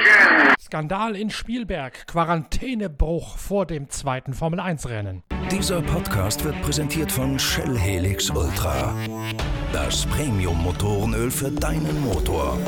Engine. Skandal in Spielberg, Quarantänebruch vor dem zweiten Formel-1-Rennen. Dieser Podcast wird präsentiert von Shell Helix Ultra. Das Premium-Motorenöl für deinen Motor.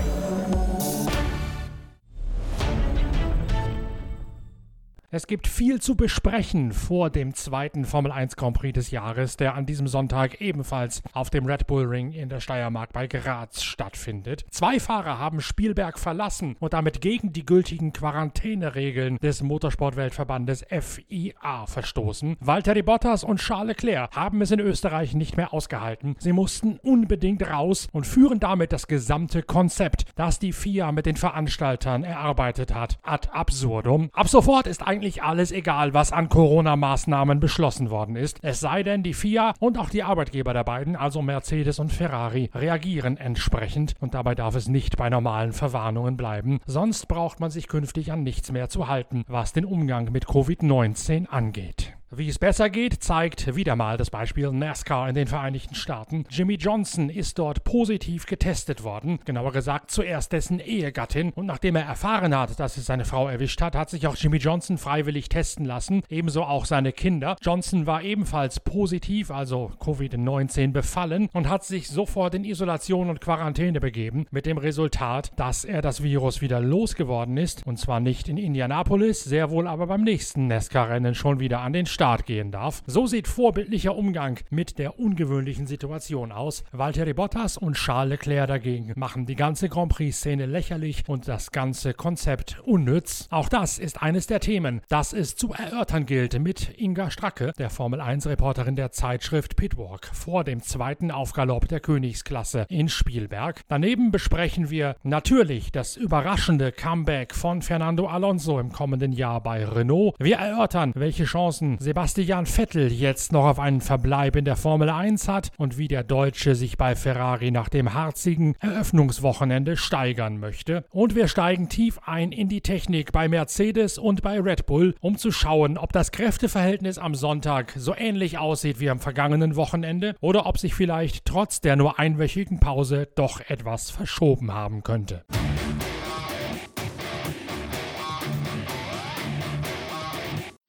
Es gibt viel zu besprechen vor dem zweiten Formel 1 Grand Prix des Jahres, der an diesem Sonntag ebenfalls auf dem Red Bull Ring in der Steiermark bei Graz stattfindet. Zwei Fahrer haben Spielberg verlassen und damit gegen die gültigen Quarantäneregeln des Motorsportweltverbandes FIA verstoßen. Valtteri Bottas und Charles Leclerc haben es in Österreich nicht mehr ausgehalten. Sie mussten unbedingt raus und führen damit das gesamte Konzept, das die FIA mit den Veranstaltern erarbeitet hat, ad absurdum. Ab sofort ist eigentlich eigentlich alles egal, was an Corona-Maßnahmen beschlossen worden ist. Es sei denn, die FIA und auch die Arbeitgeber der beiden, also Mercedes und Ferrari, reagieren entsprechend und dabei darf es nicht bei normalen Verwarnungen bleiben. Sonst braucht man sich künftig an nichts mehr zu halten, was den Umgang mit Covid-19 angeht. Wie es besser geht, zeigt wieder mal das Beispiel NASCAR in den Vereinigten Staaten. Jimmy Johnson ist dort positiv getestet worden, genauer gesagt zuerst dessen Ehegattin. Und nachdem er erfahren hat, dass es seine Frau erwischt hat, hat sich auch Jimmy Johnson freiwillig testen lassen, ebenso auch seine Kinder. Johnson war ebenfalls positiv, also Covid-19 befallen und hat sich sofort in Isolation und Quarantäne begeben, mit dem Resultat, dass er das Virus wieder losgeworden ist, und zwar nicht in Indianapolis, sehr wohl aber beim nächsten NASCAR-Rennen schon wieder an den Start gehen darf. So sieht vorbildlicher Umgang mit der ungewöhnlichen Situation aus. Valtteri Bottas und Charles Leclerc dagegen machen die ganze Grand Prix-Szene lächerlich und das ganze Konzept unnütz. Auch das ist eines der Themen, das es zu erörtern gilt mit Inga Stracke, der Formel 1-Reporterin der Zeitschrift Pitwalk, vor dem zweiten Aufgalopp der Königsklasse in Spielberg. Daneben besprechen wir natürlich das überraschende Comeback von Fernando Alonso im kommenden Jahr bei Renault. Wir erörtern, welche Chancen Sebastian Vettel jetzt noch auf einen Verbleib in der Formel 1 hat und wie der Deutsche sich bei Ferrari nach dem harzigen Eröffnungswochenende steigern möchte. Und wir steigen tief ein in die Technik bei Mercedes und bei Red Bull, um zu schauen, ob das Kräfteverhältnis am Sonntag so ähnlich aussieht wie am vergangenen Wochenende oder ob sich vielleicht trotz der nur einwöchigen Pause doch etwas verschoben haben könnte.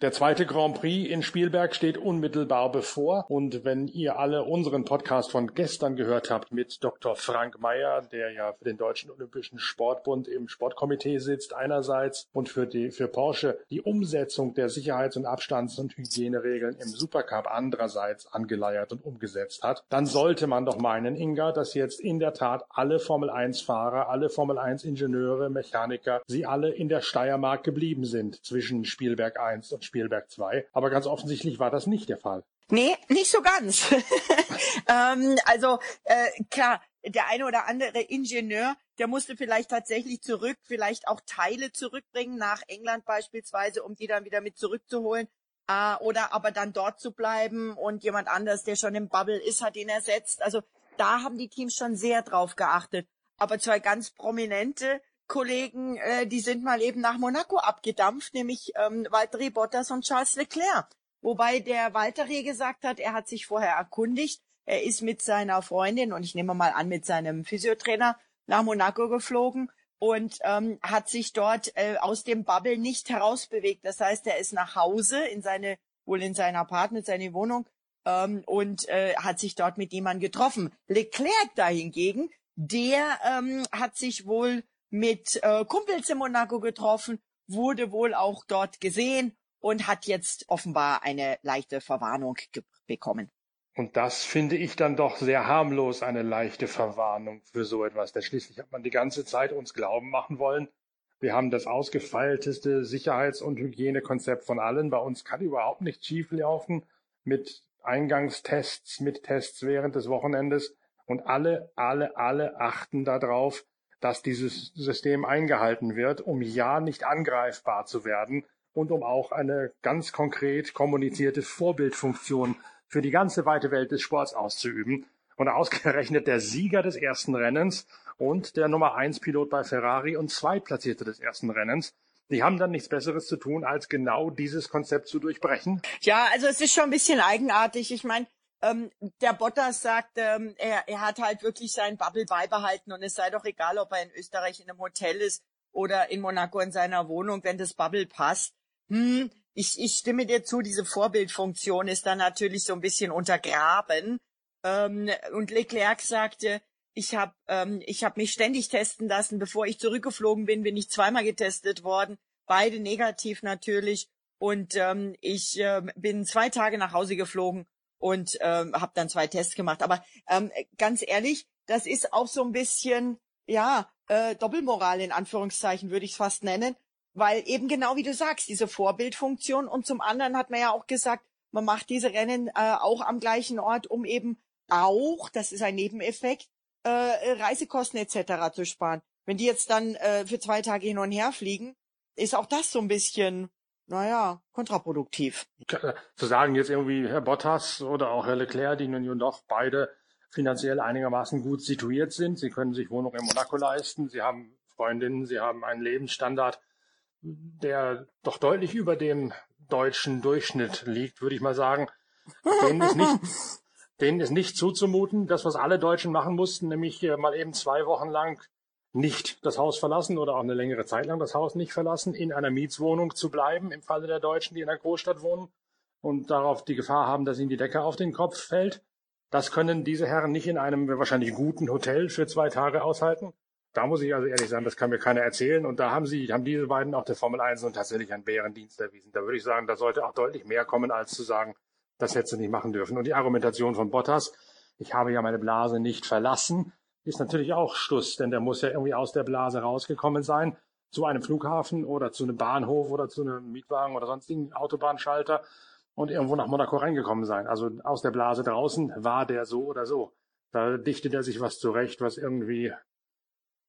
Der zweite Grand Prix in Spielberg steht unmittelbar bevor. Und wenn ihr alle unseren Podcast von gestern gehört habt mit Dr. Frank Mayer, der ja für den Deutschen Olympischen Sportbund im Sportkomitee sitzt einerseits und für die, für Porsche die Umsetzung der Sicherheits- und Abstands- und Hygieneregeln im Supercup andererseits angeleiert und umgesetzt hat, dann sollte man doch meinen, Inga, dass jetzt in der Tat alle Formel 1 Fahrer, alle Formel 1 Ingenieure, Mechaniker, sie alle in der Steiermark geblieben sind zwischen Spielberg 1 und Spielberg 2. Aber ganz offensichtlich war das nicht der Fall. Nee, nicht so ganz. ähm, also äh, klar, der eine oder andere Ingenieur, der musste vielleicht tatsächlich zurück, vielleicht auch Teile zurückbringen nach England beispielsweise, um die dann wieder mit zurückzuholen. Äh, oder aber dann dort zu bleiben und jemand anders, der schon im Bubble ist, hat ihn ersetzt. Also da haben die Teams schon sehr drauf geachtet. Aber zwei ganz prominente Kollegen, äh, die sind mal eben nach Monaco abgedampft, nämlich ähm, Valtteri Bottas und Charles Leclerc. Wobei der Valtteri gesagt hat, er hat sich vorher erkundigt, er ist mit seiner Freundin und ich nehme mal an mit seinem Physiotrainer nach Monaco geflogen und ähm, hat sich dort äh, aus dem Bubble nicht herausbewegt. Das heißt, er ist nach Hause in seine wohl in sein Apartment, seine Wohnung ähm, und äh, hat sich dort mit jemandem getroffen. Leclerc dahingegen, der ähm, hat sich wohl mit äh, Kumpels in Monaco getroffen, wurde wohl auch dort gesehen und hat jetzt offenbar eine leichte Verwarnung bekommen. Und das finde ich dann doch sehr harmlos, eine leichte Verwarnung für so etwas. Denn schließlich hat man die ganze Zeit uns glauben machen wollen, wir haben das ausgefeilteste Sicherheits- und Hygienekonzept von allen. Bei uns kann überhaupt nichts schieflaufen mit Eingangstests, mit Tests während des Wochenendes. Und alle, alle, alle achten darauf, dass dieses System eingehalten wird, um ja nicht angreifbar zu werden und um auch eine ganz konkret kommunizierte Vorbildfunktion für die ganze weite Welt des Sports auszuüben. Und ausgerechnet der Sieger des ersten Rennens und der Nummer eins Pilot bei Ferrari und Zweitplatzierte des ersten Rennens, die haben dann nichts Besseres zu tun, als genau dieses Konzept zu durchbrechen. Ja, also es ist schon ein bisschen eigenartig. Ich meine, ähm, der Bottas sagt, ähm, er, er hat halt wirklich seinen Bubble beibehalten und es sei doch egal, ob er in Österreich in einem Hotel ist oder in Monaco in seiner Wohnung, wenn das Bubble passt. Hm, ich, ich stimme dir zu, diese Vorbildfunktion ist dann natürlich so ein bisschen untergraben. Ähm, und Leclerc sagte, ich habe ähm, ich hab mich ständig testen lassen. Bevor ich zurückgeflogen bin, bin ich zweimal getestet worden. Beide negativ natürlich. Und ähm, ich äh, bin zwei Tage nach Hause geflogen und ähm, habe dann zwei Tests gemacht. Aber ähm, ganz ehrlich, das ist auch so ein bisschen, ja, äh, Doppelmoral in Anführungszeichen würde ich es fast nennen. Weil eben genau wie du sagst, diese Vorbildfunktion und zum anderen hat man ja auch gesagt, man macht diese Rennen äh, auch am gleichen Ort, um eben auch, das ist ein Nebeneffekt, äh, Reisekosten etc. zu sparen. Wenn die jetzt dann äh, für zwei Tage hin und her fliegen, ist auch das so ein bisschen, naja, kontraproduktiv. Zu sagen jetzt irgendwie Herr Bottas oder auch Herr Leclerc, die nun doch beide finanziell einigermaßen gut situiert sind. Sie können sich Wohnung in Monaco leisten. Sie haben Freundinnen, sie haben einen Lebensstandard, der doch deutlich über dem deutschen Durchschnitt liegt, würde ich mal sagen. Denen ist nicht, denen ist nicht zuzumuten, das, was alle Deutschen machen mussten, nämlich mal eben zwei Wochen lang nicht das Haus verlassen oder auch eine längere Zeit lang das Haus nicht verlassen, in einer Mietswohnung zu bleiben, im Falle der Deutschen, die in einer Großstadt wohnen und darauf die Gefahr haben, dass ihnen die Decke auf den Kopf fällt. Das können diese Herren nicht in einem wahrscheinlich guten Hotel für zwei Tage aushalten. Da muss ich also ehrlich sagen, das kann mir keiner erzählen. Und da haben sie, haben diese beiden auch der Formel 1 und tatsächlich einen Bärendienst erwiesen. Da würde ich sagen, da sollte auch deutlich mehr kommen, als zu sagen, das hätte sie nicht machen dürfen. Und die Argumentation von Bottas, ich habe ja meine Blase nicht verlassen, ist natürlich auch Schluss, denn der muss ja irgendwie aus der Blase rausgekommen sein, zu einem Flughafen oder zu einem Bahnhof oder zu einem Mietwagen oder sonstigen Autobahnschalter und irgendwo nach Monaco reingekommen sein. Also aus der Blase draußen war der so oder so. Da dichtet er sich was zurecht, was irgendwie,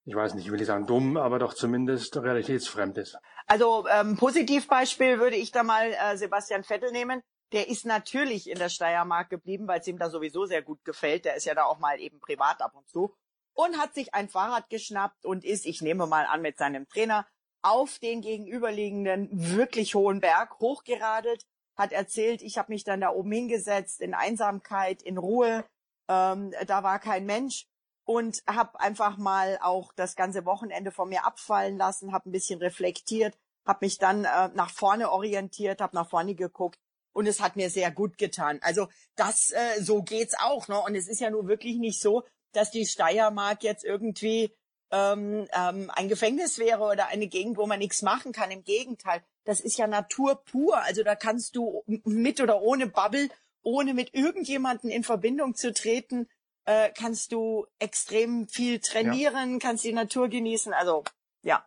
ich weiß nicht, ich will nicht sagen dumm, aber doch zumindest realitätsfremd ist. Also ähm, Positivbeispiel würde ich da mal äh, Sebastian Vettel nehmen. Der ist natürlich in der Steiermark geblieben, weil es ihm da sowieso sehr gut gefällt. Der ist ja da auch mal eben privat ab und zu und hat sich ein Fahrrad geschnappt und ist, ich nehme mal an, mit seinem Trainer auf den gegenüberliegenden wirklich hohen Berg hochgeradelt, hat erzählt, ich habe mich dann da oben hingesetzt in Einsamkeit, in Ruhe, ähm, da war kein Mensch und habe einfach mal auch das ganze Wochenende von mir abfallen lassen, habe ein bisschen reflektiert, habe mich dann äh, nach vorne orientiert, habe nach vorne geguckt und es hat mir sehr gut getan. Also das äh, so geht's auch, ne? Und es ist ja nur wirklich nicht so, dass die Steiermark jetzt irgendwie ähm, ähm, ein Gefängnis wäre oder eine Gegend, wo man nichts machen kann. Im Gegenteil, das ist ja Natur pur. Also da kannst du mit oder ohne Bubble, ohne mit irgendjemanden in Verbindung zu treten, äh, kannst du extrem viel trainieren, ja. kannst die Natur genießen. Also ja,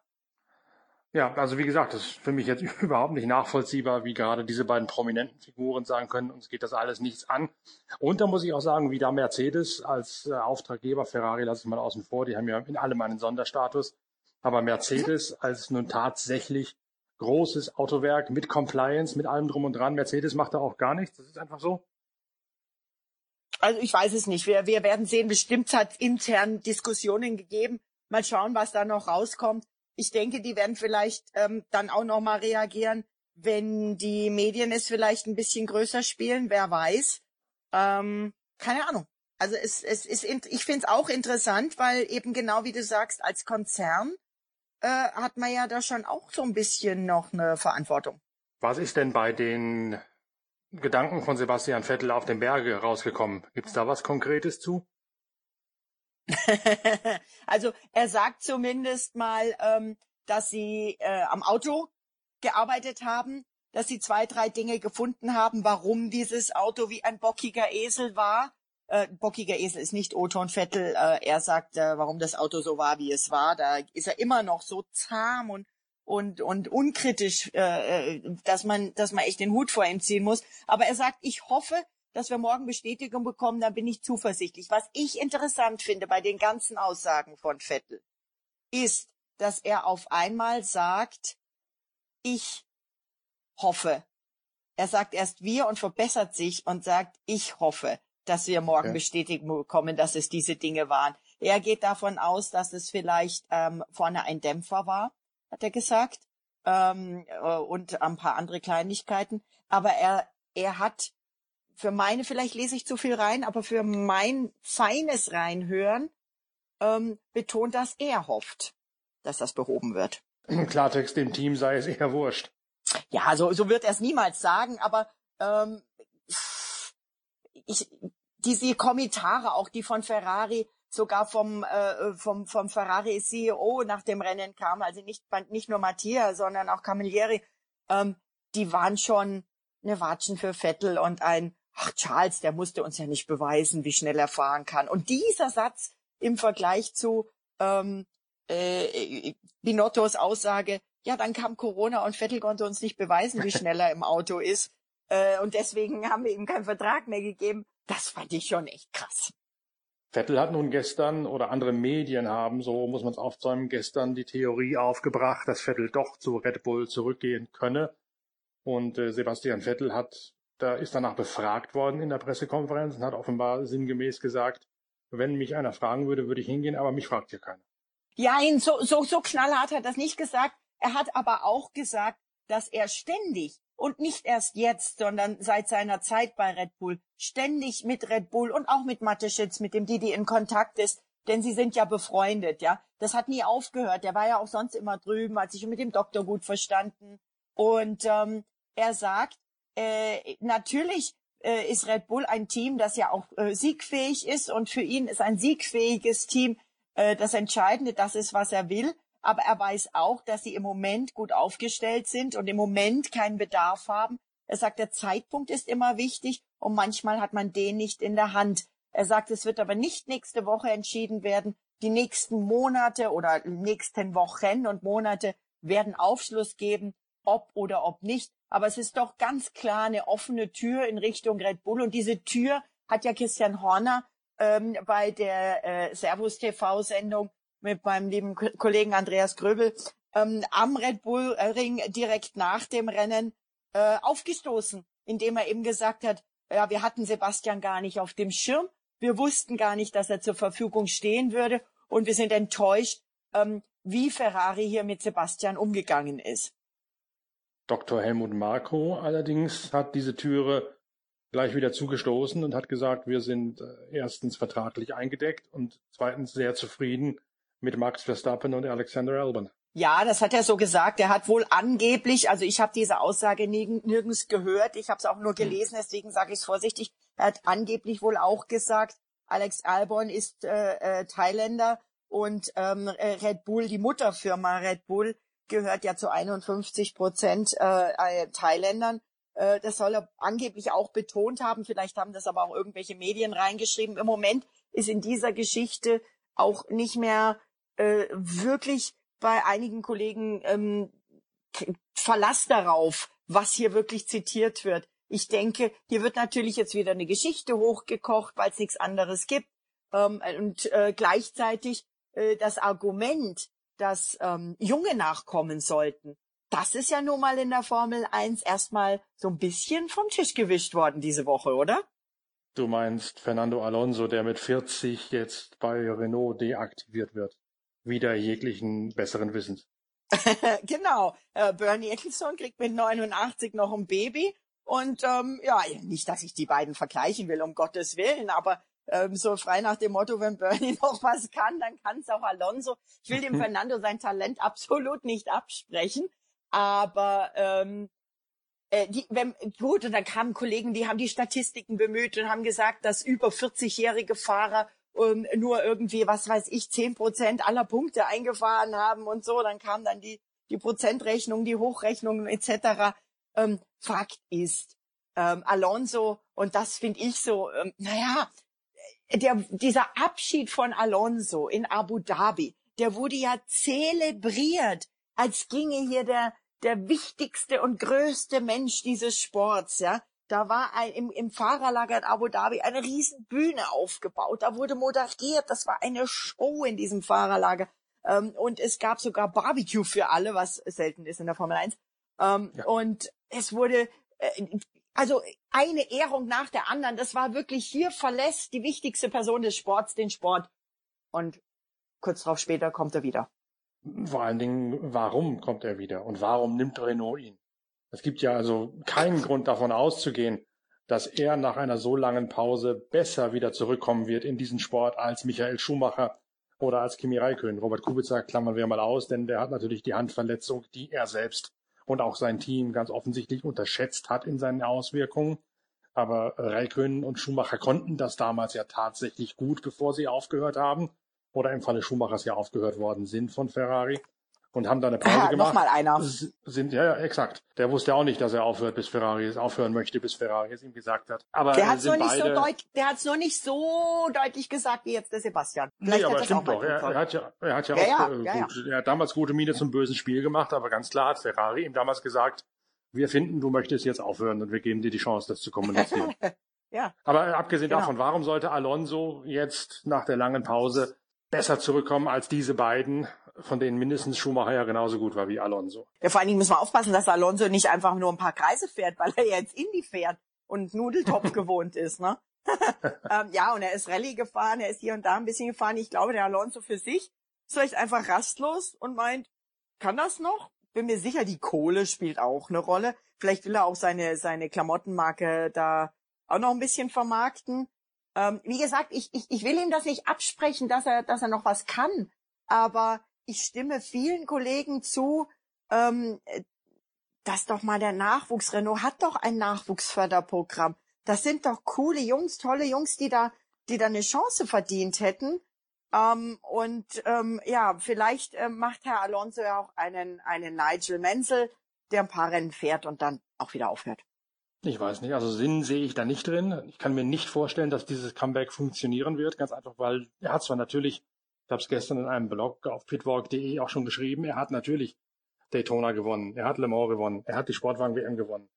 ja, also wie gesagt, das ist für mich jetzt überhaupt nicht nachvollziehbar, wie gerade diese beiden prominenten Figuren sagen können, uns geht das alles nichts an. Und da muss ich auch sagen, wie da Mercedes als äh, Auftraggeber, Ferrari lasse ich mal außen vor, die haben ja in allem einen Sonderstatus, aber Mercedes als nun tatsächlich großes Autowerk mit Compliance, mit allem drum und dran, Mercedes macht da auch gar nichts, das ist einfach so. Also ich weiß es nicht. Wir, wir werden sehen, bestimmt hat intern Diskussionen gegeben. Mal schauen, was da noch rauskommt ich denke, die werden vielleicht ähm, dann auch noch mal reagieren, wenn die Medien es vielleicht ein bisschen größer spielen. Wer weiß? Ähm, keine Ahnung. Also es, es ist, ich finde es auch interessant, weil eben genau wie du sagst, als Konzern äh, hat man ja da schon auch so ein bisschen noch eine Verantwortung. Was ist denn bei den Gedanken von Sebastian Vettel auf dem Berge rausgekommen? Gibt es da was Konkretes zu? also er sagt zumindest mal, ähm, dass sie äh, am Auto gearbeitet haben, dass sie zwei, drei Dinge gefunden haben, warum dieses Auto wie ein bockiger Esel war. Äh, bockiger Esel ist nicht Oton Vettel. Äh, er sagt, äh, warum das Auto so war, wie es war. Da ist er immer noch so zahm und und und unkritisch, äh, äh dass man dass man echt den Hut vor ihm ziehen muss. Aber er sagt, ich hoffe, dass wir morgen Bestätigung bekommen, dann bin ich zuversichtlich. Was ich interessant finde bei den ganzen Aussagen von Vettel, ist, dass er auf einmal sagt, ich hoffe. Er sagt erst wir und verbessert sich und sagt, ich hoffe, dass wir morgen okay. Bestätigung bekommen, dass es diese Dinge waren. Er geht davon aus, dass es vielleicht ähm, vorne ein Dämpfer war, hat er gesagt, ähm, äh, und ein paar andere Kleinigkeiten. Aber er, er hat für meine, vielleicht lese ich zu viel rein, aber für mein feines Reinhören ähm, betont, dass er hofft, dass das behoben wird. Klartext dem Team sei es eher wurscht. Ja, so, so wird er es niemals sagen, aber ähm, ich, diese Kommentare, auch die von Ferrari, sogar vom, äh, vom, vom Ferrari CEO nach dem Rennen kam, also nicht, nicht nur Mattia, sondern auch Camilleri, ähm, die waren schon eine Watschen für Vettel und ein, ach Charles, der musste uns ja nicht beweisen, wie schnell er fahren kann. Und dieser Satz im Vergleich zu ähm, äh, Binottos Aussage, ja, dann kam Corona und Vettel konnte uns nicht beweisen, wie schnell er im Auto ist. Äh, und deswegen haben wir ihm keinen Vertrag mehr gegeben. Das fand ich schon echt krass. Vettel hat nun gestern oder andere Medien haben, so muss man es aufzäumen, gestern die Theorie aufgebracht, dass Vettel doch zu Red Bull zurückgehen könne. Und äh, Sebastian Vettel hat, da ist danach befragt worden in der Pressekonferenz und hat offenbar sinngemäß gesagt, wenn mich einer fragen würde, würde ich hingehen, aber mich fragt hier keiner. Ja, so, so, so knallhart hat er das nicht gesagt. Er hat aber auch gesagt, dass er ständig und nicht erst jetzt, sondern seit seiner Zeit bei Red Bull ständig mit Red Bull und auch mit Mateschitz, mit dem Didi in Kontakt ist, denn sie sind ja befreundet, ja. Das hat nie aufgehört. Der war ja auch sonst immer drüben, hat sich mit dem Doktor gut verstanden. Und ähm, er sagt, äh, natürlich äh, ist Red Bull ein Team, das ja auch äh, siegfähig ist und für ihn ist ein siegfähiges Team äh, das Entscheidende, das ist, was er will. Aber er weiß auch, dass sie im Moment gut aufgestellt sind und im Moment keinen Bedarf haben. Er sagt, der Zeitpunkt ist immer wichtig und manchmal hat man den nicht in der Hand. Er sagt, es wird aber nicht nächste Woche entschieden werden. Die nächsten Monate oder nächsten Wochen und Monate werden Aufschluss geben, ob oder ob nicht. Aber es ist doch ganz klar eine offene Tür in Richtung Red Bull. Und diese Tür hat ja Christian Horner ähm, bei der äh, Servus TV-Sendung mit meinem lieben Kollegen Andreas Gröbel ähm, am Red Bull Ring direkt nach dem Rennen äh, aufgestoßen, indem er eben gesagt hat, ja, wir hatten Sebastian gar nicht auf dem Schirm, wir wussten gar nicht, dass er zur Verfügung stehen würde und wir sind enttäuscht, ähm, wie Ferrari hier mit Sebastian umgegangen ist. Dr. Helmut Marko allerdings hat diese Türe gleich wieder zugestoßen und hat gesagt, wir sind äh, erstens vertraglich eingedeckt und zweitens sehr zufrieden mit Max Verstappen und Alexander Albon. Ja, das hat er so gesagt. Er hat wohl angeblich, also ich habe diese Aussage nirgends gehört, ich habe es auch nur gelesen, deswegen sage ich es vorsichtig. Er hat angeblich wohl auch gesagt, Alex Albon ist äh, äh, Thailänder und ähm, äh, Red Bull, die Mutterfirma Red Bull, gehört ja zu 51 Prozent äh, Thailändern äh, das soll er angeblich auch betont haben. Vielleicht haben das aber auch irgendwelche Medien reingeschrieben. Im Moment ist in dieser Geschichte auch nicht mehr äh, wirklich bei einigen Kollegen ähm, Verlass darauf, was hier wirklich zitiert wird. Ich denke, hier wird natürlich jetzt wieder eine Geschichte hochgekocht, weil es nichts anderes gibt. Ähm, und äh, gleichzeitig äh, das Argument, dass ähm, Junge nachkommen sollten, das ist ja nun mal in der Formel 1 erstmal so ein bisschen vom Tisch gewischt worden diese Woche, oder? Du meinst Fernando Alonso, der mit 40 jetzt bei Renault deaktiviert wird. Wieder jeglichen besseren Wissens. genau. Äh, Bernie Ecclestone kriegt mit 89 noch ein Baby. Und ähm, ja, nicht, dass ich die beiden vergleichen will, um Gottes Willen, aber ähm, so frei nach dem Motto, wenn Bernie noch was kann, dann kann es auch Alonso. Ich will dem Fernando sein Talent absolut nicht absprechen. Aber ähm, äh, die, wenn, gut, und dann kamen Kollegen, die haben die Statistiken bemüht und haben gesagt, dass über 40-jährige Fahrer ähm, nur irgendwie, was weiß ich, 10 Prozent aller Punkte eingefahren haben und so. Dann kam dann die, die Prozentrechnung, die Hochrechnungen etc. Ähm, Fakt ist, ähm, Alonso, und das finde ich so, ähm, naja, der, dieser Abschied von Alonso in Abu Dhabi, der wurde ja zelebriert, als ginge hier der, der wichtigste und größte Mensch dieses Sports, ja. Da war ein, im, im Fahrerlager in Abu Dhabi eine riesen Bühne aufgebaut. Da wurde moderiert. Das war eine Show in diesem Fahrerlager. Ähm, und es gab sogar Barbecue für alle, was selten ist in der Formel 1. Ähm, ja. Und es wurde, äh, also eine Ehrung nach der anderen. Das war wirklich, hier verlässt die wichtigste Person des Sports den Sport. Und kurz darauf später kommt er wieder. Vor allen Dingen, warum kommt er wieder und warum nimmt Renault ihn? Es gibt ja also keinen Grund davon auszugehen, dass er nach einer so langen Pause besser wieder zurückkommen wird in diesen Sport als Michael Schumacher oder als Kimi Räikkönen. Robert Kubica klammern wir mal aus, denn der hat natürlich die Handverletzung, die er selbst und auch sein Team ganz offensichtlich unterschätzt hat in seinen Auswirkungen. Aber Räikkönen und Schumacher konnten das damals ja tatsächlich gut, bevor sie aufgehört haben. Oder im Falle Schumachers ja aufgehört worden sind von Ferrari und haben da eine Pause gemacht. Nochmal einer. Sind, ja, ja, exakt. Der wusste auch nicht, dass er aufhört, bis Ferrari es aufhören möchte, bis Ferrari es ihm gesagt hat. Aber Der hat es nur nicht so beide, deut der hat's nur nicht so deutlich gesagt wie jetzt der Sebastian. Nee, Vielleicht aber hat stimmt doch. Er, er hat ja, er hat ja, Ja, auch ja, äh, ja, ja. gut, er hat damals gute Miene zum bösen Spiel gemacht, aber ganz klar hat Ferrari ihm damals gesagt, wir finden, du möchtest jetzt aufhören und wir geben dir die Chance, das zu kommunizieren. Ja. Aber äh, abgesehen Genau. davon, warum sollte Alonso jetzt nach der langen Pause besser zurückkommen als diese beiden, von denen mindestens Schumacher ja genauso gut war wie Alonso? Ja, vor allen Dingen müssen wir aufpassen, dass Alonso nicht einfach nur ein paar Kreise fährt, weil er jetzt Indy fährt und Nudeltopf gewohnt ist, ne? ähm, ja, und er ist Rallye gefahren, er ist hier und da ein bisschen gefahren. Ich glaube, der Alonso für sich ist vielleicht einfach rastlos und meint, kann das noch? Bin mir sicher, die Kohle spielt auch eine Rolle. Vielleicht will er auch seine, seine Klamottenmarke da auch noch ein bisschen vermarkten. Ähm, wie gesagt, ich, ich, ich will ihm das nicht absprechen, dass er, dass er noch was kann. Aber ich stimme vielen Kollegen zu, ähm, äh, dass doch mal der Nachwuchs, Renault hat doch ein Nachwuchsförderprogramm. Das sind doch coole Jungs, tolle Jungs, die da, die da eine Chance verdient hätten. Ähm, und ähm, ja, vielleicht ähm, macht Herr Alonso ja auch einen, einen Nigel Menzel, der ein paar Rennen fährt und dann auch wieder aufhört. Ich weiß nicht, also Sinn sehe ich da nicht drin. Ich kann mir nicht vorstellen, dass dieses Comeback funktionieren wird, ganz einfach, weil er hat zwar natürlich, ich habe es gestern in einem Blog auf pitwalk.de auch schon geschrieben, er hat natürlich Daytona gewonnen, er hat Le Mans gewonnen, er hat die Sportwagen-WM gewonnen.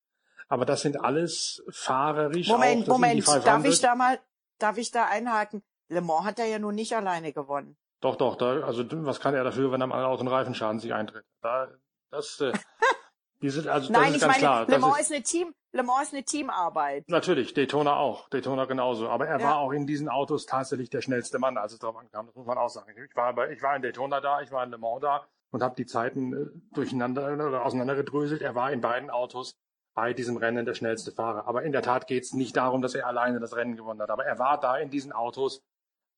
Aber das sind alles fahrerisch Moment, auch, Moment, Indy 500. darf ich da mal, darf ich da einhaken? Le Mans hat er ja nun nicht alleine gewonnen. Doch, doch, da, also was kann er dafür, wenn am Auto ein Reifenschaden sich eintritt? Da, das, äh, die sind, also das Nein, ist ich ganz meine, klar. Le das Mans ist, ist eine Team, Le Mans ist eine Teamarbeit. Natürlich, Daytona auch, Daytona genauso. Aber er Ja. war auch in diesen Autos tatsächlich der schnellste Mann, als es darauf ankam. Das muss man auch sagen. Ich war, bei, ich war in Daytona da, ich war in Le Mans da und habe die Zeiten äh, durcheinander oder auseinandergedröselt. Er war in beiden Autos bei diesem Rennen der schnellste Fahrer. Aber in der Tat geht es nicht darum, dass er alleine das Rennen gewonnen hat. Aber er war da in diesen Autos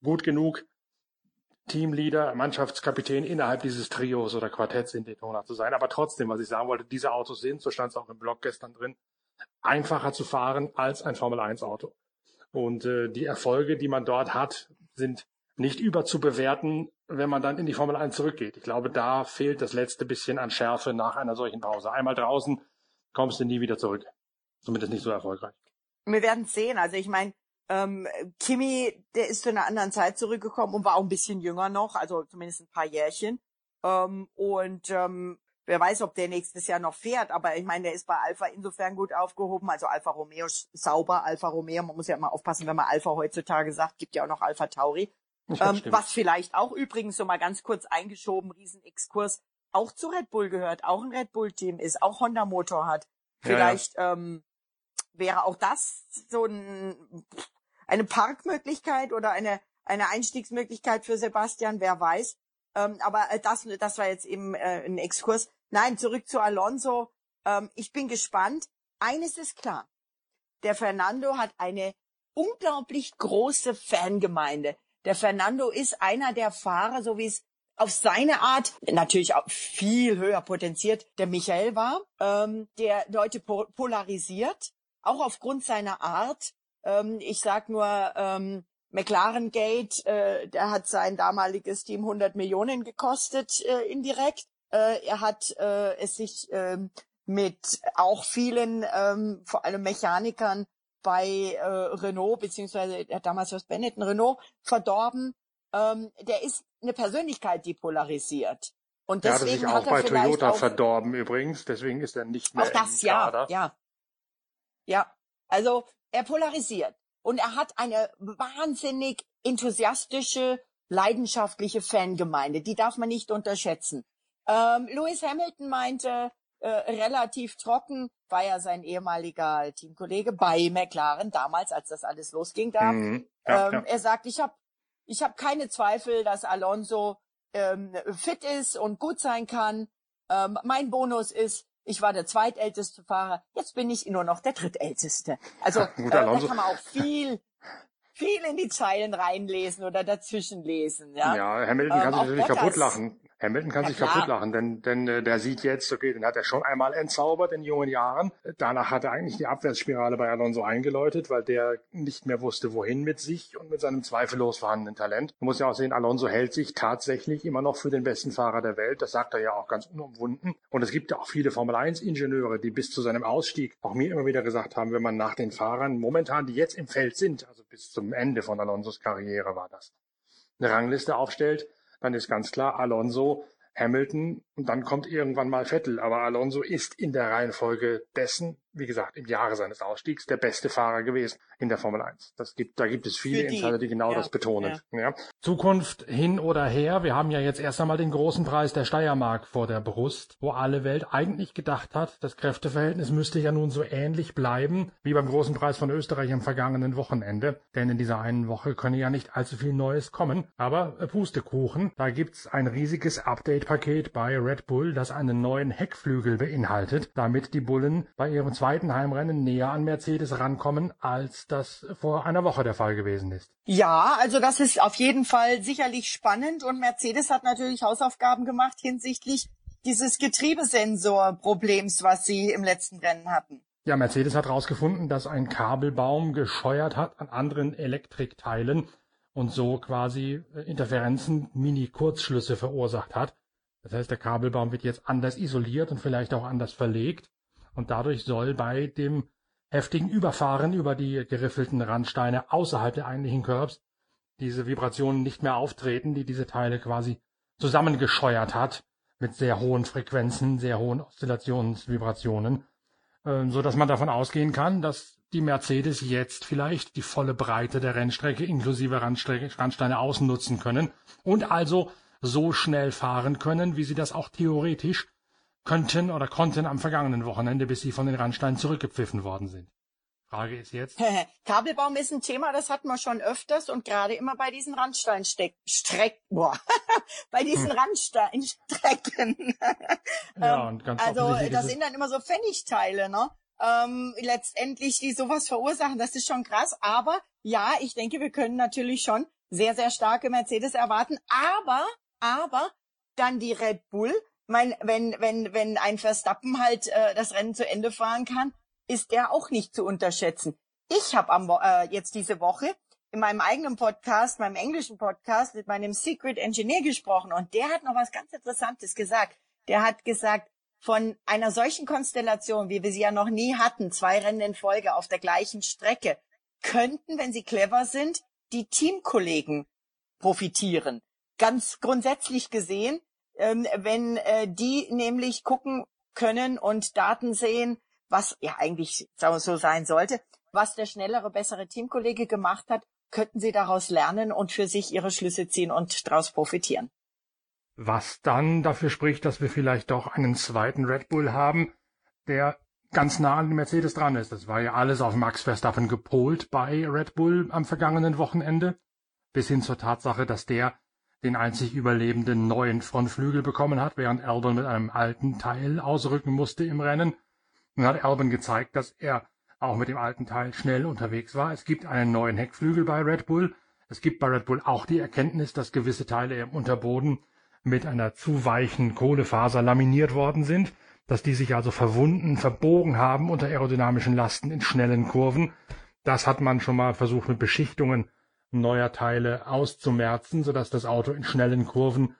gut genug, Teamleader, Mannschaftskapitän innerhalb dieses Trios oder Quartetts in Daytona zu sein. Aber trotzdem, was ich sagen wollte, diese Autos sind, so stand es auch im Blog gestern drin, einfacher zu fahren als ein Formel-1-Auto. Und äh, die Erfolge, die man dort hat, sind nicht überzubewerten, wenn man dann in die Formel 1 zurückgeht. Ich glaube, da fehlt das letzte bisschen an Schärfe nach einer solchen Pause. Einmal draußen kommst du nie wieder zurück. Zumindest nicht so erfolgreich. Wir werden sehen. Also ich meine, ähm, Kimi, der ist zu einer anderen Zeit zurückgekommen und war auch ein bisschen jünger noch, also zumindest ein paar Jährchen. Ähm, und ähm, wer weiß, ob der nächstes Jahr noch fährt. Aber ich meine, der ist bei Alpha insofern gut aufgehoben. Also Alfa Romeo ist sauber, Alfa Romeo. Man muss ja immer aufpassen, wenn man Alpha heutzutage sagt, gibt ja auch noch Alpha Tauri. Ähm, was vielleicht auch übrigens so mal ganz kurz eingeschoben, Riesenexkurs, auch zu Red Bull gehört, auch ein Red Bull Team ist, auch Honda Motor hat. Ja, ja. Vielleicht Ähm, wäre auch das so ein, eine Parkmöglichkeit oder eine, eine Einstiegsmöglichkeit für Sebastian, wer weiß. Ähm, aber äh, das, das war jetzt eben äh, ein Exkurs. Nein, zurück zu Alonso. Ähm, ich bin gespannt. Eines ist klar. Der Fernando hat eine unglaublich große Fangemeinde. Der Fernando ist einer der Fahrer, so wie es auf seine Art natürlich auch viel höher potenziert der Michael war, ähm, der Leute po polarisiert, auch aufgrund seiner Art. Ähm, ich sag nur ähm, McLaren Gate, äh, der hat sein damaliges Team 100 Millionen gekostet äh, indirekt. Äh, er hat äh, es sich ähm, mit auch vielen, ähm, vor allem Mechanikern bei äh, Renault, beziehungsweise er hat damals was Benetton Renault verdorben. Ähm, der ist eine Persönlichkeit, die polarisiert. Und Der hatte deswegen sich auch hat er bei Toyota auch, verdorben übrigens, deswegen ist er nicht mehr auch das, im ja, Kader. ja. Ja, also er polarisiert. Und er hat eine wahnsinnig enthusiastische, leidenschaftliche Fangemeinde. Die darf man nicht unterschätzen. Ähm, Lewis Hamilton meinte, äh, relativ trocken, war ja sein ehemaliger Teamkollege bei McLaren damals, als das alles losging da. Mhm. Ja, ähm, ja. Er sagt, ich habe ich hab keine Zweifel, dass Alonso ähm, fit ist und gut sein kann. Ähm, mein Bonus ist, ich war der zweitälteste Fahrer, jetzt bin ich nur noch der drittälteste. Also Gut, äh, da kann man auch viel, viel in die Zeilen reinlesen oder dazwischen lesen. Ja, ja Hamilton Ähm, kann sich natürlich Bottas. kaputt lachen. Hamilton kann Ja, sich klar. kaputt lachen, denn, denn äh, der sieht jetzt, okay, den hat er schon einmal entzaubert in jungen Jahren. Danach hat er eigentlich die Abwärtsspirale bei Alonso eingeläutet, weil der nicht mehr wusste, wohin mit sich und mit seinem zweifellos vorhandenen Talent. Man muss ja auch sehen, Alonso hält sich tatsächlich immer noch für den besten Fahrer der Welt. Das sagt er ja auch ganz unumwunden. Und es gibt ja auch viele Formel-1-Ingenieure, die bis zu seinem Ausstieg auch mir immer wieder gesagt haben, wenn man nach den Fahrern momentan, die jetzt im Feld sind, also bis zum Ende von Alonsos Karriere war das, eine Rangliste aufstellt, dann ist ganz klar Alonso, Hamilton und dann kommt irgendwann mal Vettel. Aber Alonso ist in der Reihenfolge dessen, wie gesagt, im Jahre seines Ausstiegs der beste Fahrer gewesen in der Formel 1. Das gibt, da gibt es viele die, Insider, die genau ja, das betonen. Ja. Zukunft hin oder her. Wir haben ja jetzt erst einmal den großen Preis der Steiermark vor der Brust, wo alle Welt eigentlich gedacht hat, das Kräfteverhältnis müsste ja nun so ähnlich bleiben wie beim großen Preis von Österreich am vergangenen Wochenende. Denn in dieser einen Woche könne ja nicht allzu viel Neues kommen. Aber äh, Pustekuchen, da gibt's ein riesiges Update-Paket bei Red Bull, das einen neuen Heckflügel beinhaltet, damit die Bullen bei ihrem zweiten Heimrennen näher an Mercedes rankommen, als das vor einer Woche der Fall gewesen ist. Ja, also das ist auf jeden Fall sicherlich spannend und Mercedes hat natürlich Hausaufgaben gemacht hinsichtlich dieses Getriebesensor-Problems, was sie im letzten Rennen hatten. Ja, Mercedes hat herausgefunden, dass ein Kabelbaum gescheuert hat an anderen Elektrikteilen und so quasi äh, Interferenzen, Mini-Kurzschlüsse verursacht hat. Das heißt, der Kabelbaum wird jetzt anders isoliert und vielleicht auch anders verlegt. Und dadurch soll bei dem heftigen Überfahren über die geriffelten Randsteine außerhalb der eigentlichen Curbs diese Vibrationen nicht mehr auftreten, die diese Teile quasi zusammengescheuert hat mit sehr hohen Frequenzen, sehr hohen Oszillationsvibrationen, äh, so dass man davon ausgehen kann, dass die Mercedes jetzt vielleicht die volle Breite der Rennstrecke inklusive Randsteine ausnutzen können und also so schnell fahren können, wie sie das auch theoretisch könnten oder konnten am vergangenen Wochenende, bis sie von den Randsteinen zurückgepfiffen worden sind. Frage ist jetzt, Kabelbaum ist ein Thema, das hatten wir schon öfters und gerade immer bei diesen Randsteinstrecken, boah, bei diesen Randsteinstrecken. ja, Ähm, und ganz also das sind dann immer so Pfennigteile, ne? Ähm, letztendlich, die sowas verursachen, das ist schon krass. Aber ja, ich denke, wir können natürlich schon sehr, sehr starke Mercedes erwarten. Aber, aber dann die Red Bull. Mein, wenn, wenn, wenn ein Verstappen halt äh, das Rennen zu Ende fahren kann, ist der auch nicht zu unterschätzen. Ich habe äh, jetzt diese Woche in meinem eigenen Podcast, meinem englischen Podcast, mit meinem Secret Engineer gesprochen und der hat noch was ganz Interessantes gesagt. Der hat gesagt, von einer solchen Konstellation, wie wir sie ja noch nie hatten, zwei Rennen in Folge auf der gleichen Strecke, könnten, wenn sie clever sind, die Teamkollegen profitieren. Ganz grundsätzlich gesehen, ähm, wenn äh, die nämlich gucken können und Daten sehen, was ja eigentlich so sein sollte, was der schnellere, bessere Teamkollege gemacht hat, könnten sie daraus lernen und für sich ihre Schlüsse ziehen und daraus profitieren. was dann dafür spricht, dass wir vielleicht doch einen zweiten Red Bull haben, der ganz nah an den Mercedes dran ist. Das war ja alles auf Max Verstappen gepolt bei Red Bull am vergangenen Wochenende, bis hin zur Tatsache, dass der den einzig überlebenden neuen Frontflügel bekommen hat, während Albon mit einem alten Teil ausrücken musste im Rennen. Nun hat Albon gezeigt, dass er auch mit dem alten Teil schnell unterwegs war. Es gibt einen neuen Heckflügel bei Red Bull. Es gibt bei Red Bull auch die Erkenntnis, dass gewisse Teile im Unterboden mit einer zu weichen Kohlefaser laminiert worden sind, dass die sich also verwunden, verbogen haben unter aerodynamischen Lasten in schnellen Kurven. Das hat man schon mal versucht mit Beschichtungen neuer Teile auszumerzen, sodass das Auto in schnellen Kurven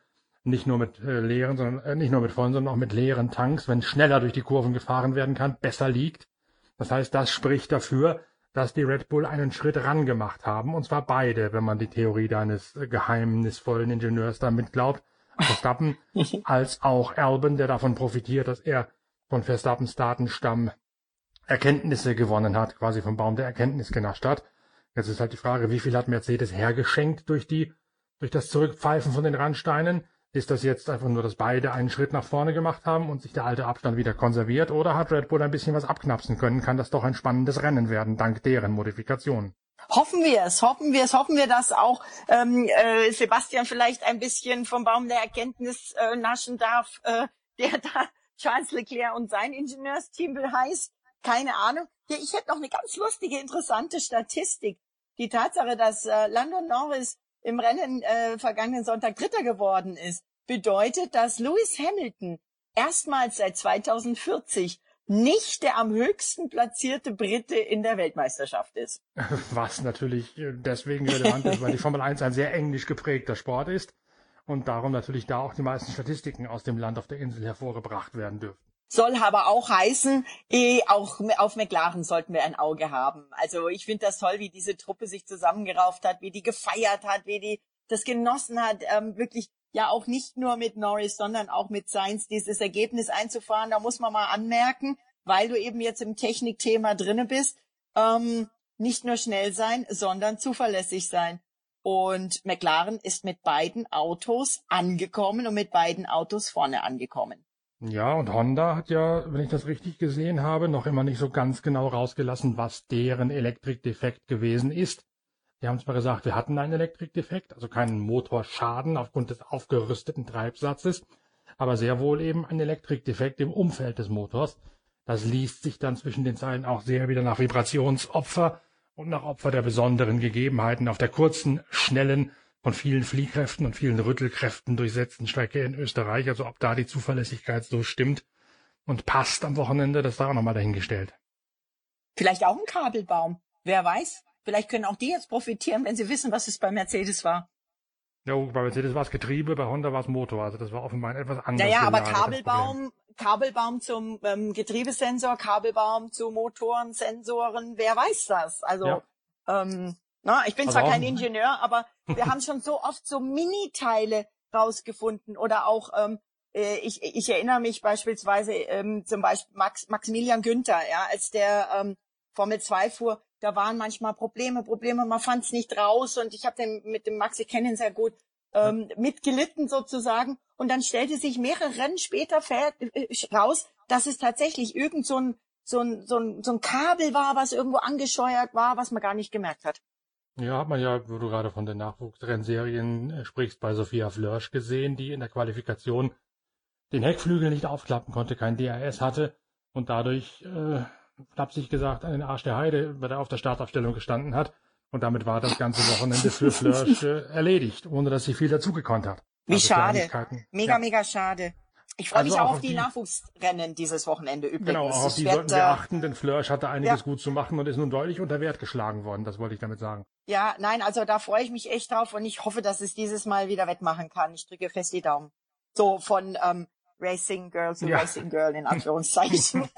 nicht nur mit äh, leeren, sondern äh, nicht nur mit vollen, sondern auch mit leeren Tanks, wenn schneller durch die Kurven gefahren werden kann, besser liegt. Das heißt, das spricht dafür, dass die Red Bull einen Schritt ran gemacht haben, und zwar beide, wenn man die Theorie deines äh, geheimnisvollen Ingenieurs da mitglaubt. Verstappen als auch Albon, der davon profitiert, dass er von Verstappens Datenstamm Erkenntnisse gewonnen hat, quasi vom Baum der Erkenntnis genascht hat. Jetzt ist halt die Frage, wie viel hat Mercedes hergeschenkt durch die, durch das Zurückpfeifen von den Randsteinen? Ist das jetzt einfach nur, dass beide einen Schritt nach vorne gemacht haben und sich der alte Abstand wieder konserviert? Oder hat Red Bull ein bisschen was abknapsen können? Kann das doch ein spannendes Rennen werden, dank deren Modifikationen? Hoffen wir es, hoffen wir es, hoffen wir, dass auch ähm, äh, Sebastian vielleicht ein bisschen vom Baum der Erkenntnis äh, naschen darf, äh, der da Charles Leclerc und sein Ingenieursteam heißt. Keine Ahnung. Ja, ich hätte noch eine ganz lustige, interessante Statistik. Die Tatsache, dass äh, Lando Norris im Rennen äh, vergangenen Sonntag Dritter geworden ist, bedeutet, dass Lewis Hamilton erstmals seit 2040 nicht der am höchsten platzierte Brite in der Weltmeisterschaft ist. Was natürlich äh, deswegen relevant ist, weil die Formel 1 ein sehr englisch geprägter Sport ist und darum natürlich da auch die meisten Statistiken aus dem Land auf der Insel hervorgebracht werden dürfen. Soll aber auch heißen, eh, auch auf McLaren sollten wir ein Auge haben. Also ich finde das toll, wie diese Truppe sich zusammengerauft hat, wie die gefeiert hat, wie die das genossen hat, ähm, wirklich ja auch nicht nur mit Norris, sondern auch mit Sainz dieses Ergebnis einzufahren. Da muss man mal anmerken, weil du eben jetzt im Technikthema drinne bist, ähm, nicht nur schnell sein, sondern zuverlässig sein. Und McLaren ist mit beiden Autos angekommen und mit beiden Autos vorne angekommen. Ja, und Honda hat ja, wenn ich das richtig gesehen habe, noch immer nicht so ganz genau rausgelassen, was deren Elektrikdefekt gewesen ist. Die haben zwar gesagt, wir hatten einen Elektrikdefekt, also keinen Motorschaden aufgrund des aufgerüsteten Treibsatzes, aber sehr wohl eben ein Elektrikdefekt im Umfeld des Motors. Das liest sich dann zwischen den Zeilen auch sehr wieder nach Vibrationsopfer und nach Opfer der besonderen Gegebenheiten auf der kurzen, schnellen, von vielen Fliehkräften und vielen Rüttelkräften durchsetzten Strecke in Österreich. Also ob da die Zuverlässigkeit so stimmt und passt am Wochenende, das da auch nochmal dahingestellt. Vielleicht auch ein Kabelbaum. Wer weiß? Vielleicht können auch die jetzt profitieren, wenn sie wissen, was es bei Mercedes war. Ja, bei Mercedes war es Getriebe, bei Honda war es Motor. Also das war offenbar ein etwas anderes. Naja, aber Kabelbaum, Kabelbaum zum ähm, Getriebesensor, Kabelbaum zu Motoren, Sensoren, wer weiß das? Also ja. ähm, na, ich bin also zwar kein Ingenieur, aber wir haben schon so oft so Mini-Teile rausgefunden oder auch ähm, äh, ich, ich erinnere mich beispielsweise ähm, zum Beispiel Max, Maximilian Günther, ja, als der ähm, Formel 2 fuhr, da waren manchmal Probleme, Probleme, man fand es nicht raus und ich habe den mit dem Max, ich kenne ihn sehr gut, ähm, mitgelitten sozusagen und dann stellte sich mehrere Rennen später äh, raus, dass es tatsächlich irgend so ein, so, ein, so, ein, so ein Kabel war, was irgendwo angescheuert war, was man gar nicht gemerkt hat. Ja, hat man ja, wo du gerade von den Nachwuchsrennserien äh, sprichst, bei Sophia Flörsch gesehen, die in der Qualifikation den Heckflügel nicht aufklappen konnte, kein DRS hatte und dadurch äh, flapsig gesagt, an den Arsch der Heide bei der auf der Startaufstellung gestanden hat. Und damit war das ganze Wochenende für Flörsch äh, erledigt, ohne dass sie viel dazugekonnt hat. Wie also schade. Mega, ja. mega schade. Ich freue also mich auch auf die, die, Nachwuchsrennen dieses Wochenende übrigens. Genau, auch auf die sollten wir achten, denn Flörsch hatte einiges ja. gut zu machen und ist nun deutlich unter Wert geschlagen worden. Das wollte ich damit sagen. Ja, nein, also da freue ich mich echt drauf und ich hoffe, dass es dieses Mal wieder wettmachen kann. Ich drücke fest die Daumen. So von ähm, Racing Girl zu ja. Racing Girl in Anführungszeichen.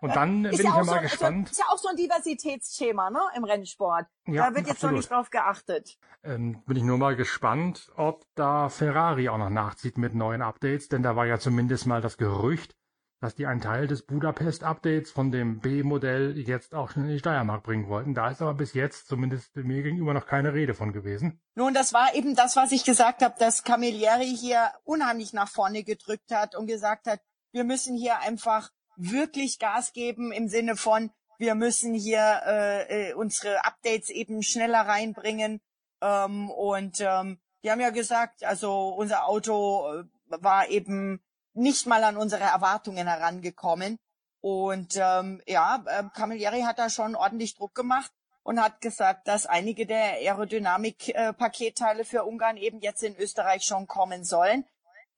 Und dann bin ich ja mal so, gespannt. Ist ja auch so ein Diversitätsschema, ne, im Rennsport. Ja, da wird jetzt absolut. noch nicht drauf geachtet. Ähm, bin ich nur mal gespannt, ob da Ferrari auch noch nachzieht mit neuen Updates, denn da war ja zumindest mal das Gerücht, dass die einen Teil des Budapest-Updates von dem B-Modell jetzt auch schon in die Steiermark bringen wollten. Da ist aber bis jetzt zumindest mir gegenüber noch keine Rede von gewesen. Nun, das war eben das, was ich gesagt habe, dass Camilleri hier unheimlich nach vorne gedrückt hat und gesagt hat, wir müssen hier einfach wirklich Gas geben im Sinne von, wir müssen hier äh, äh, unsere Updates eben schneller reinbringen. Ähm, und ähm, die haben ja gesagt, also unser Auto äh, war eben nicht mal an unsere Erwartungen herangekommen. Und ähm, ja, äh, Camilleri hat da schon ordentlich Druck gemacht und hat gesagt, dass einige der Aerodynamik-Paketteile für Ungarn eben jetzt in Österreich schon kommen sollen.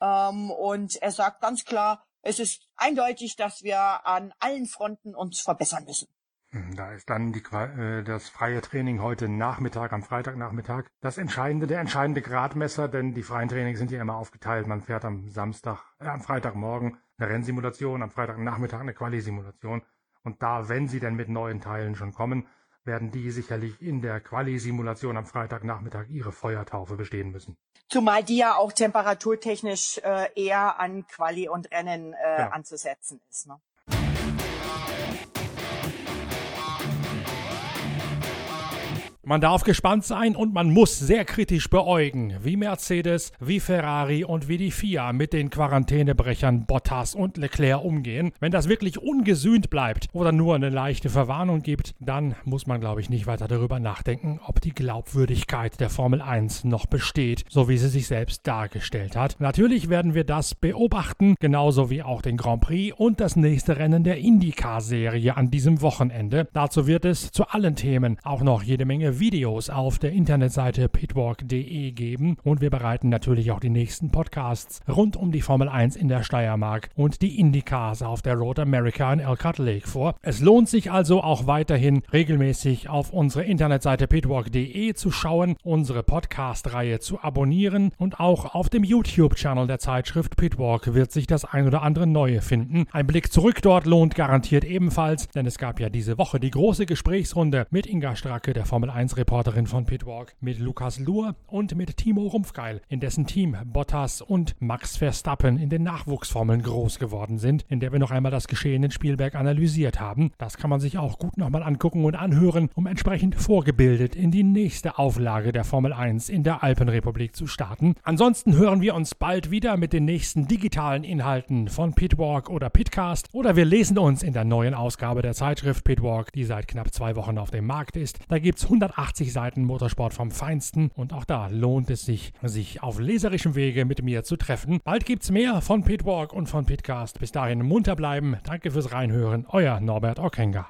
Ähm, und er sagt ganz klar, es ist eindeutig, dass wir an allen Fronten uns verbessern müssen. Hm, da ist dann die, äh, das freie Training heute Nachmittag, am Freitagnachmittag. Das entscheidende, der entscheidende Gradmesser, denn die freien Trainings sind ja immer aufgeteilt. Man fährt am Samstag, äh, am Freitagmorgen eine Rennsimulation, am Freitagnachmittag eine Quali-Simulation. Und da, wenn sie denn mit neuen Teilen schon kommen, werden die sicherlich in der Quali-Simulation am Freitagnachmittag ihre Feuertaufe bestehen müssen. Zumal die ja auch temperaturtechnisch äh, eher an Quali und Rennen äh, ja. anzusetzen ist. Ne? Man darf gespannt sein und man muss sehr kritisch beäugen, wie Mercedes, wie Ferrari und wie die FIA mit den Quarantänebrechern Bottas und Leclerc umgehen. Wenn das wirklich ungesühnt bleibt oder nur eine leichte Verwarnung gibt, dann muss man, glaube ich, nicht weiter darüber nachdenken, ob die Glaubwürdigkeit der Formel 1 noch besteht, so wie sie sich selbst dargestellt hat. Natürlich werden wir das beobachten, genauso wie auch den Grand Prix und das nächste Rennen der IndyCar-Serie an diesem Wochenende. Dazu wird es zu allen Themen auch noch jede Menge Videos auf der Internetseite pitwalk.de geben und wir bereiten natürlich auch die nächsten Podcasts rund um die Formel 1 in der Steiermark und die Indycars auf der Road America in Elkhart Lake vor. Es lohnt sich also auch weiterhin regelmäßig auf unsere Internetseite pitwalk.de zu schauen, unsere Podcast-Reihe zu abonnieren und auch auf dem YouTube-Channel der Zeitschrift Pitwalk wird sich das ein oder andere Neue finden. Ein Blick zurück dort lohnt garantiert ebenfalls, denn es gab ja diese Woche die große Gesprächsrunde mit Inga Stracke, der Formel 1-Reporterin von Pitwalk, mit Lukas Luhr und mit Timo Rumpfgeil, in dessen Team Bottas und Max Verstappen in den Nachwuchsformeln groß geworden sind, in der wir noch einmal das Geschehen in Spielberg analysiert haben. Das kann man sich auch gut nochmal angucken und anhören, um entsprechend vorgebildet in die nächste Auflage der Formel 1 in der Alpenrepublik zu starten. Ansonsten hören wir uns bald wieder mit den nächsten digitalen Inhalten von Pitwalk oder Pitcast oder wir lesen uns in der neuen Ausgabe der Zeitschrift Pitwalk, die seit knapp zwei Wochen auf dem Markt ist. Da gibt es 180 Seiten Motorsport vom Feinsten und auch da lohnt es sich, sich auf leserischem Wege mit mir zu treffen. Bald gibt es mehr von Pitwalk und von Pitcast. Bis dahin munter bleiben. Danke fürs Reinhören. Euer Norbert Ockenger.